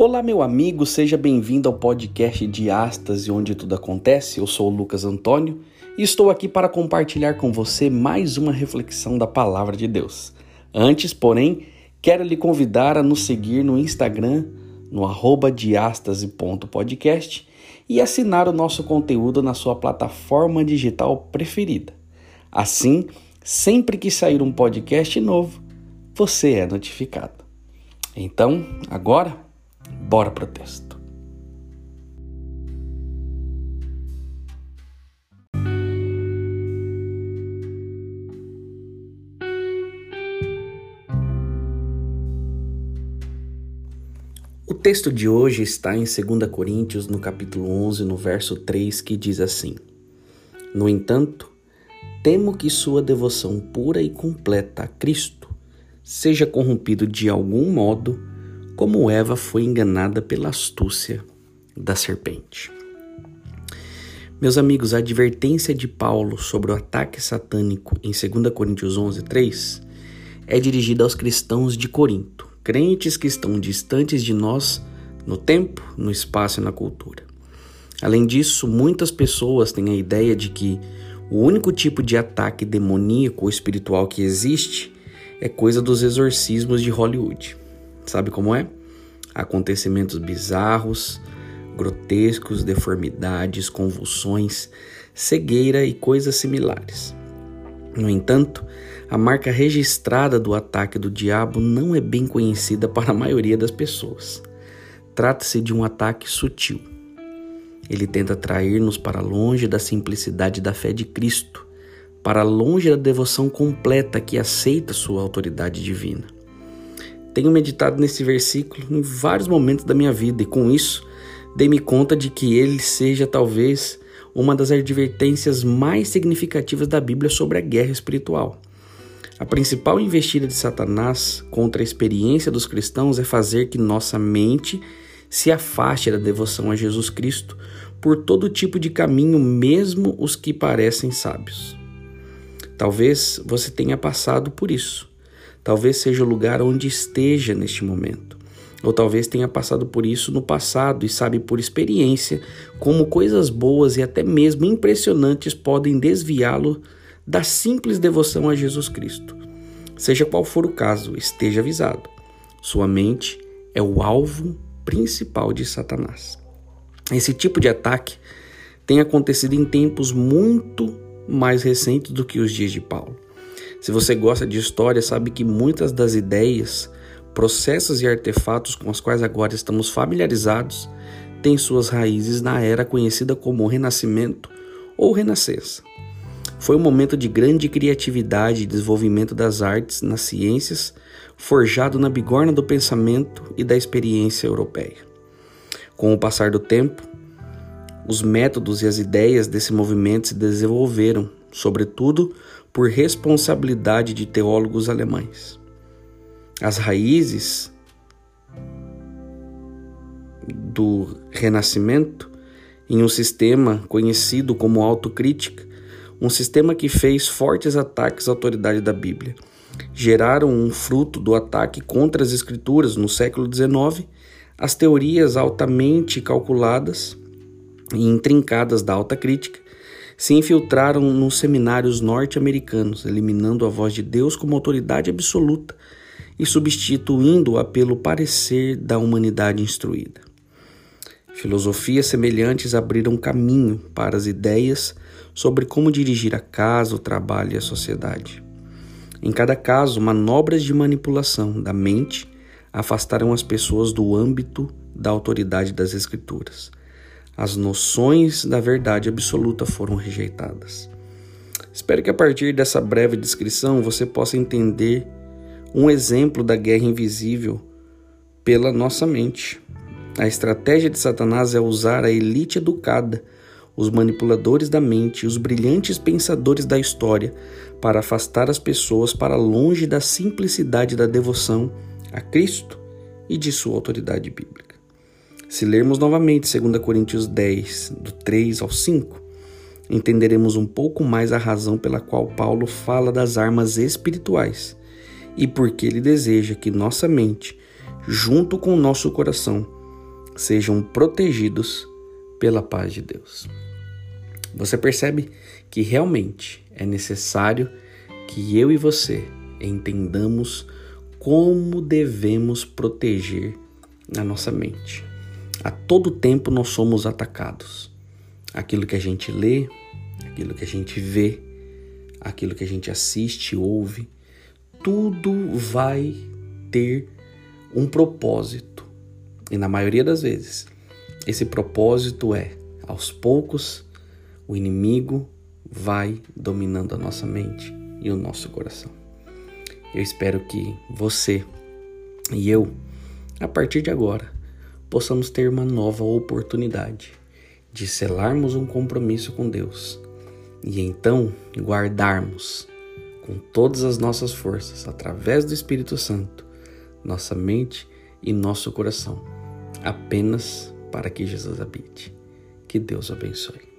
Olá, meu amigo, seja bem-vindo ao podcast de Astas, onde tudo acontece. Eu sou o Lucas Antônio e estou aqui para compartilhar com você mais uma reflexão da palavra de Deus. Antes, porém, quero lhe convidar a nos seguir no Instagram, no arroba diastase.podcast e assinar o nosso conteúdo na sua plataforma digital preferida. Assim, sempre que sair um podcast novo, você é notificado. Então, agora Bora pro texto. O texto de hoje está em 2 Coríntios, no capítulo 11, no verso 3, que diz assim: No entanto, temo que sua devoção pura e completa a Cristo seja corrompido de algum modo como Eva foi enganada pela astúcia da serpente. Meus amigos, a advertência de Paulo sobre o ataque satânico em 2 Coríntios 11, 3 é dirigida aos cristãos de Corinto, crentes que estão distantes de nós no tempo, no espaço e na cultura. Além disso, muitas pessoas têm a ideia de que o único tipo de ataque demoníaco ou espiritual que existe é coisa dos exorcismos de Hollywood. Sabe como é? Acontecimentos bizarros, grotescos, deformidades, convulsões, cegueira e coisas similares. No entanto, a marca registrada do ataque do diabo não é bem conhecida para a maioria das pessoas. Trata-se de um ataque sutil. Ele tenta atrair-nos para longe da simplicidade da fé de Cristo, para longe da devoção completa que aceita sua autoridade divina. Tenho meditado nesse versículo em vários momentos da minha vida e com isso dei-me conta de que ele seja talvez uma das advertências mais significativas da Bíblia sobre a guerra espiritual. A principal investida de Satanás contra a experiência dos cristãos é fazer que nossa mente se afaste da devoção a Jesus Cristo por todo tipo de caminho, mesmo os que parecem sábios. Talvez você tenha passado por isso. Talvez seja o lugar onde esteja neste momento. Ou talvez tenha passado por isso no passado e sabe por experiência como coisas boas e até mesmo impressionantes podem desviá-lo da simples devoção a Jesus Cristo. Seja qual for o caso, esteja avisado. Sua mente é o alvo principal de Satanás. Esse tipo de ataque tem acontecido em tempos muito mais recentes do que os dias de Paulo. Se você gosta de história, sabe que muitas das ideias, processos e artefatos com os quais agora estamos familiarizados têm suas raízes na era conhecida como Renascimento ou Renascença. Foi um momento de grande criatividade e desenvolvimento das artes, nas ciências, forjado na bigorna do pensamento e da experiência europeia. Com o passar do tempo, os métodos e as ideias desse movimento se desenvolveram, sobretudo por responsabilidade de teólogos alemães. As raízes do Renascimento em um sistema conhecido como autocrítica, um sistema que fez fortes ataques à autoridade da Bíblia. Geraram um fruto do ataque contra as Escrituras no século XIX, as teorias altamente calculadas e intrincadas da alta crítica, se infiltraram nos seminários norte-americanos, eliminando a voz de Deus como autoridade absoluta e substituindo-a pelo parecer da humanidade instruída. Filosofias semelhantes abriram caminho para as ideias sobre como dirigir a casa, o trabalho e a sociedade. Em cada caso, manobras de manipulação da mente afastaram as pessoas do âmbito da autoridade das Escrituras as noções da verdade absoluta foram rejeitadas. Espero que a partir dessa breve descrição você possa entender um exemplo da guerra invisível pela nossa mente. A estratégia de Satanás é usar a elite educada, os manipuladores da mente, os brilhantes pensadores da história para afastar as pessoas para longe da simplicidade da devoção a Cristo e de sua autoridade bíblica. Se lermos novamente 2 Coríntios 10, do 3 ao 5, entenderemos um pouco mais a razão pela qual Paulo fala das armas espirituais e porque ele deseja que nossa mente, junto com nosso coração, sejam protegidos pela paz de Deus. Você percebe que realmente é necessário que eu e você entendamos como devemos proteger a nossa mente. A todo tempo nós somos atacados. Aquilo que a gente lê, aquilo que a gente vê, aquilo que a gente assiste, ouve, tudo vai ter um propósito. E na maioria das vezes, esse propósito é, aos poucos, o inimigo vai dominando a nossa mente e o nosso coração. Eu espero que você e eu, a partir de agora, possamos ter uma nova oportunidade de selarmos um compromisso com Deus e então guardarmos com todas as nossas forças, através do Espírito Santo, nossa mente e nosso coração, apenas para que Jesus habite. Que Deus abençoe.